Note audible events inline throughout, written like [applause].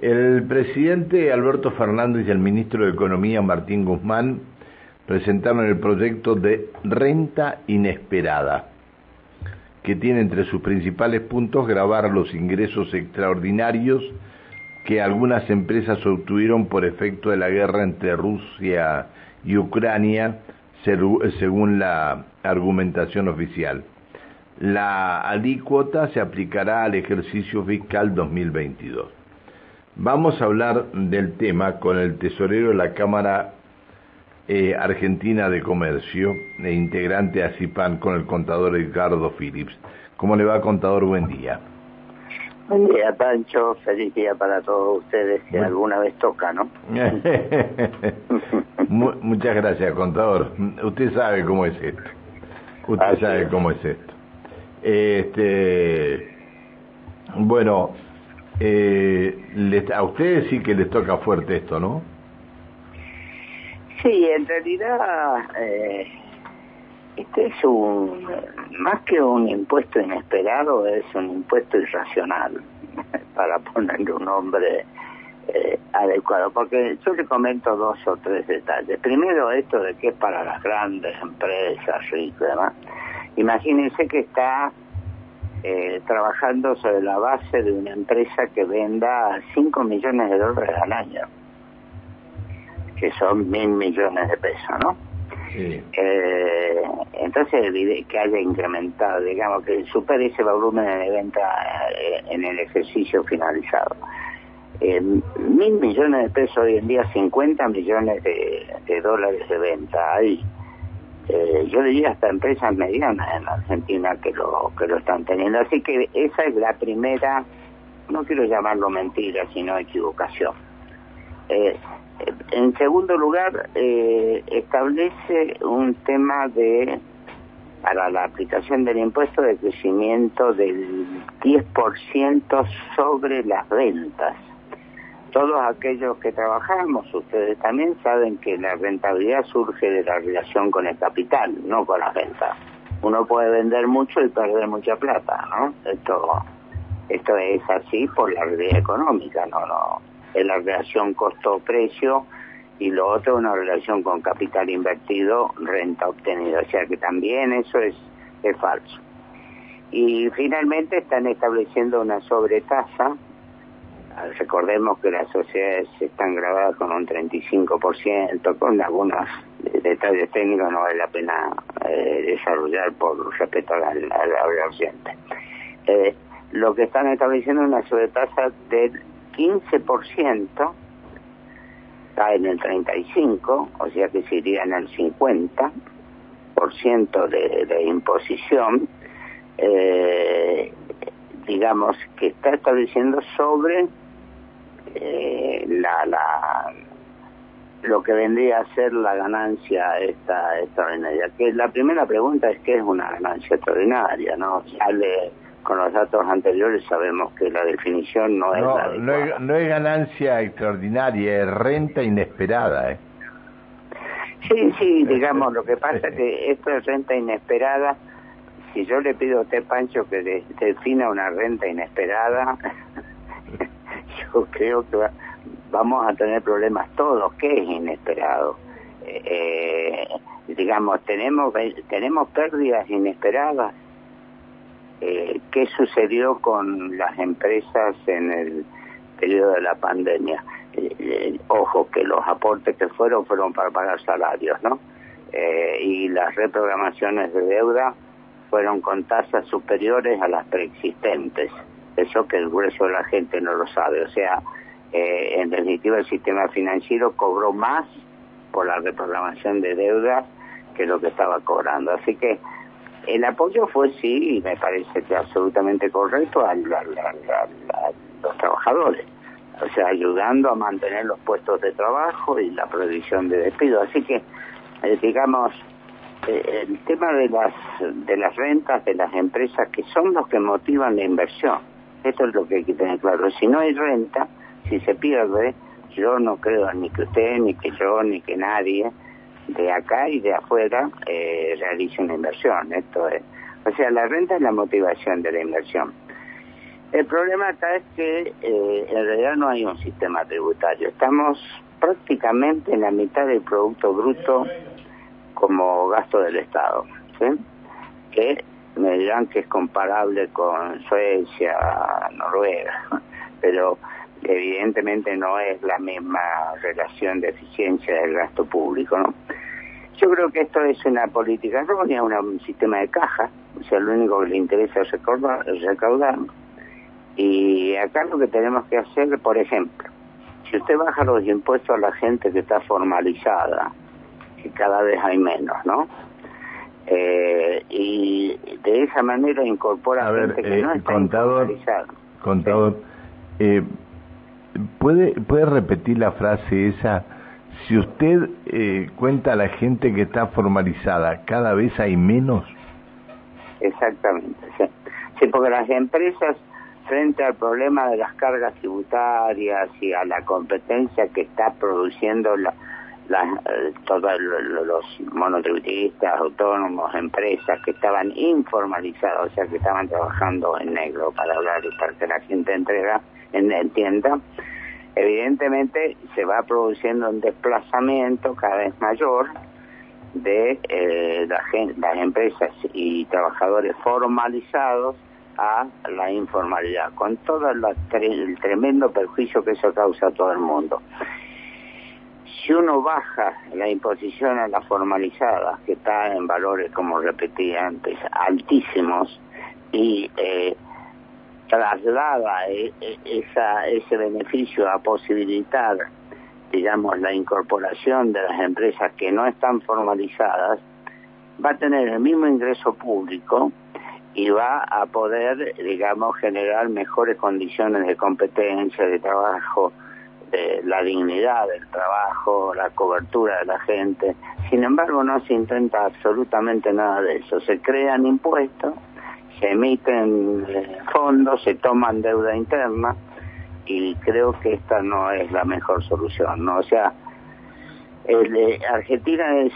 El presidente Alberto Fernández y el ministro de Economía Martín Guzmán presentaron el proyecto de renta inesperada, que tiene entre sus principales puntos grabar los ingresos extraordinarios que algunas empresas obtuvieron por efecto de la guerra entre Rusia y Ucrania, según la argumentación oficial. La alícuota se aplicará al ejercicio fiscal 2022. Vamos a hablar del tema con el tesorero de la Cámara eh, Argentina de Comercio e integrante a CIPAN con el contador Edgardo Phillips. ¿Cómo le va, contador? Buen día. Buen día, Pancho. Feliz día para todos ustedes, que alguna vez toca, ¿no? [laughs] Muchas gracias, contador. Usted sabe cómo es esto. Usted sabe cómo es esto. Este, bueno, eh, a ustedes sí que les toca fuerte esto, ¿no? Sí, en realidad eh, este es un, más que un impuesto inesperado, es un impuesto irracional, [laughs] para ponerle un nombre eh, adecuado, porque yo le comento dos o tres detalles. Primero, esto de que es para las grandes empresas, ricas demás. Imagínense que está eh, trabajando sobre la base de una empresa que venda 5 millones de dólares al año, que son mil millones de pesos, ¿no? Eh, entonces, que haya incrementado, digamos, que supere ese volumen de venta eh, en el ejercicio finalizado. mil millones de pesos hoy en día, 50 millones de, de dólares de venta ahí eh, yo diría hasta empresas medianas en Argentina que lo que lo están teniendo. Así que esa es la primera no quiero llamarlo mentira sino equivocación. Eh, en segundo lugar eh, establece un tema de para la aplicación del impuesto de crecimiento del 10% sobre las ventas todos aquellos que trabajamos, ustedes también saben que la rentabilidad surge de la relación con el capital, no con las ventas. Uno puede vender mucho y perder mucha plata, ¿no? Esto, esto es así por la realidad económica, no, no. Es la relación costo-precio y lo otro una relación con capital invertido, renta obtenida. O sea que también eso es, es falso. Y finalmente están estableciendo una sobretasa Recordemos que las sociedades están grabadas con un 35%, con algunos detalles técnicos no vale la pena eh, desarrollar por respeto al, al, al eh, lo que están estableciendo es una sobretasa del 15%, está en el 35%, o sea que se iría en el 50% de, de imposición, eh, digamos, que está estableciendo sobre eh, la, la lo que vendría a ser la ganancia esta extraordinaria. Que la primera pregunta es qué es una ganancia extraordinaria, ¿no? Sale con los datos anteriores sabemos que la definición no es la no, es, no es ganancia extraordinaria, es renta inesperada, ¿eh? Sí, sí, [laughs] digamos, lo que pasa es que esto es renta inesperada. Si yo le pido a usted, Pancho, que defina una renta inesperada, yo creo que vamos a tener problemas todos, que es inesperado. Eh, digamos, tenemos, tenemos pérdidas inesperadas. Eh, ¿Qué sucedió con las empresas en el periodo de la pandemia? Eh, eh, ojo, que los aportes que fueron fueron para pagar salarios, ¿no? y las reprogramaciones de deuda fueron con tasas superiores a las preexistentes eso que el grueso de la gente no lo sabe. O sea, eh, en definitiva el sistema financiero cobró más por la reprogramación de deudas que lo que estaba cobrando. Así que el apoyo fue sí, y me parece que absolutamente correcto, a, los trabajadores. O sea, ayudando a mantener los puestos de trabajo y la prohibición de despido. Así que, eh, digamos, eh, el tema de las, de las rentas de las empresas que son los que motivan la inversión esto es lo que hay que tener claro. Si no hay renta, si se pierde, yo no creo ni que usted, ni que yo, ni que nadie de acá y de afuera eh, realice una inversión. Esto es, o sea, la renta es la motivación de la inversión. El problema acá es que eh, en realidad no hay un sistema tributario. Estamos prácticamente en la mitad del Producto Bruto como gasto del Estado, que me dirán que es comparable con Suecia, Noruega, pero evidentemente no es la misma relación de eficiencia del gasto público, ¿no? Yo creo que esto es una política errónea, un sistema de caja, o sea, lo único que le interesa es recaudar, recaudar. Y acá lo que tenemos que hacer, por ejemplo, si usted baja los impuestos a la gente que está formalizada, que cada vez hay menos, ¿no? Eh, y de esa manera incorpora a gente que eh, no está contador. Contador, eh, ¿puede, ¿puede repetir la frase esa? Si usted eh, cuenta a la gente que está formalizada, ¿cada vez hay menos? Exactamente, sí. Sí, porque las empresas, frente al problema de las cargas tributarias y a la competencia que está produciendo la, la, eh, todos lo- los monotributistas, autónomos, empresas que estaban informalizadas, o sea, que estaban trabajando en negro, para hablar y para que la gente entrega, en, entienda, evidentemente se va produciendo un desplazamiento cada vez mayor de eh, la las empresas y trabajadores formalizados a la informalidad, con todo el tremendo perjuicio que eso causa a todo el mundo. Si uno baja la imposición a las formalizadas, que está en valores, como repetí antes, altísimos, y eh, traslada eh, eh, ese beneficio a posibilitar, digamos, la incorporación de las empresas que no están formalizadas, va a tener el mismo ingreso público y va a poder, digamos, generar mejores condiciones de competencia, de trabajo, de la dignidad del trabajo, la cobertura de la gente. Sin embargo, no se intenta absolutamente nada de eso. Se crean impuestos, se emiten eh, fondos, se toman deuda interna y creo que esta no es la mejor solución. ¿no? O sea, el, eh, Argentina es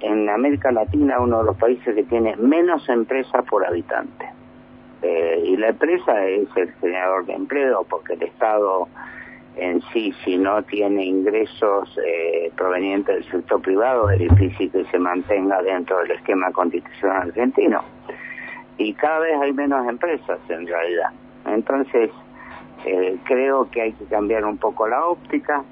en América Latina uno de los países que tiene menos empresas por habitante. Eh, y la empresa es el generador de empleo porque el Estado en sí, si no tiene ingresos eh, provenientes del sector privado, es difícil que se mantenga dentro del esquema constitucional argentino. Y cada vez hay menos empresas en realidad. Entonces, eh, creo que hay que cambiar un poco la óptica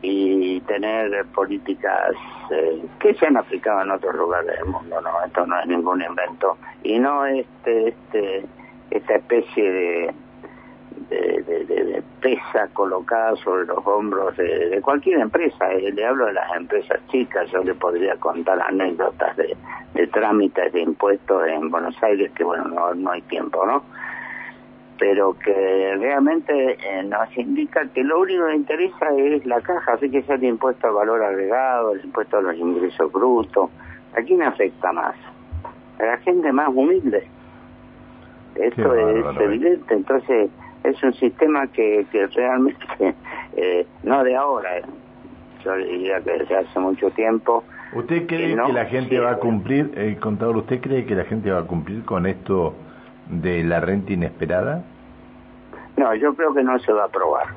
y tener políticas eh, que se han aplicado en otros lugares del mundo, no, esto no es ningún invento y no este, este, esta especie de, de, de, de- de pesa colocada sobre los hombros de, de cualquier empresa. Eh, le hablo de las empresas chicas, yo le podría contar anécdotas de, de trámites de impuestos en Buenos Aires, que bueno, no, no hay tiempo, ¿no? Pero que realmente eh, nos indica que lo único que interesa es la caja, así que es el impuesto al valor agregado, el impuesto a los ingresos brutos. ¿A quién afecta más? A la gente más humilde. Esto es bárbaro, eh. evidente, entonces es un sistema que, que realmente, eh, no de ahora, eh, yo diría que desde hace mucho tiempo, ¿Usted cree Que no, que la gente va a cumplir, eh, contador, usted cree que la gente va a cumplir con esto de la renta inesperada? No, yo creo que no se va a aprobar.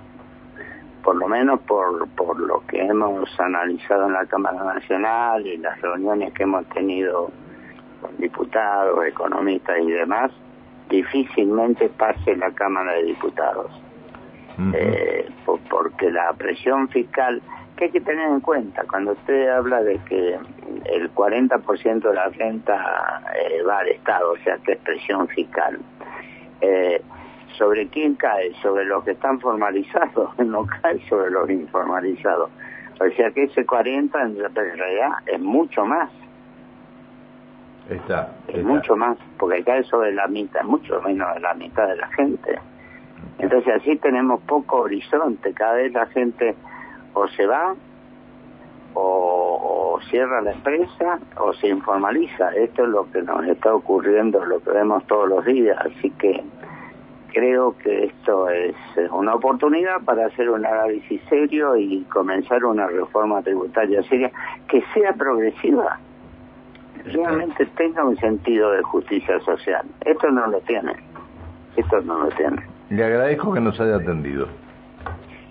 Por lo menos por, por lo que hemos analizado en la Cámara Nacional y las reuniones que hemos tenido con diputados, economistas y demás, difícilmente pase la Cámara de Diputados. Eh, po- porque la presión fiscal, que hay que tener en cuenta, cuando usted habla de que el 40% de la renta eh, va al Estado, o sea que es presión fiscal, eh, ¿sobre quién cae? Sobre los que están formalizados, [laughs] no cae sobre los informalizados. O sea que ese 40 en realidad es mucho más, Está, es mucho más, porque cae sobre la mitad, mucho menos de la mitad de la gente. Entonces así tenemos poco horizonte, cada vez la gente o se va o, o cierra la empresa o se informaliza. Esto es lo que nos está ocurriendo, lo que vemos todos los días, así que creo que esto es una oportunidad para hacer un análisis serio y comenzar una reforma tributaria seria que sea progresiva, realmente tenga un sentido de justicia social. Esto no lo tiene. Esto no lo tiene. Le agradezco que nos haya atendido.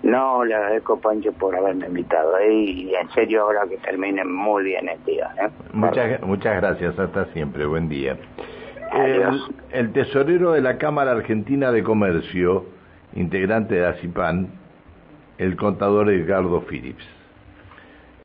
No, le agradezco, Pancho, por haberme invitado. Y en serio, ahora que termine muy bien el día. ¿eh? Muchas, muchas gracias, hasta siempre. Buen día. El, el, tesorero de la Cámara Argentina de Comercio, integrante de ACIPAN, el contador Edgardo Phillips.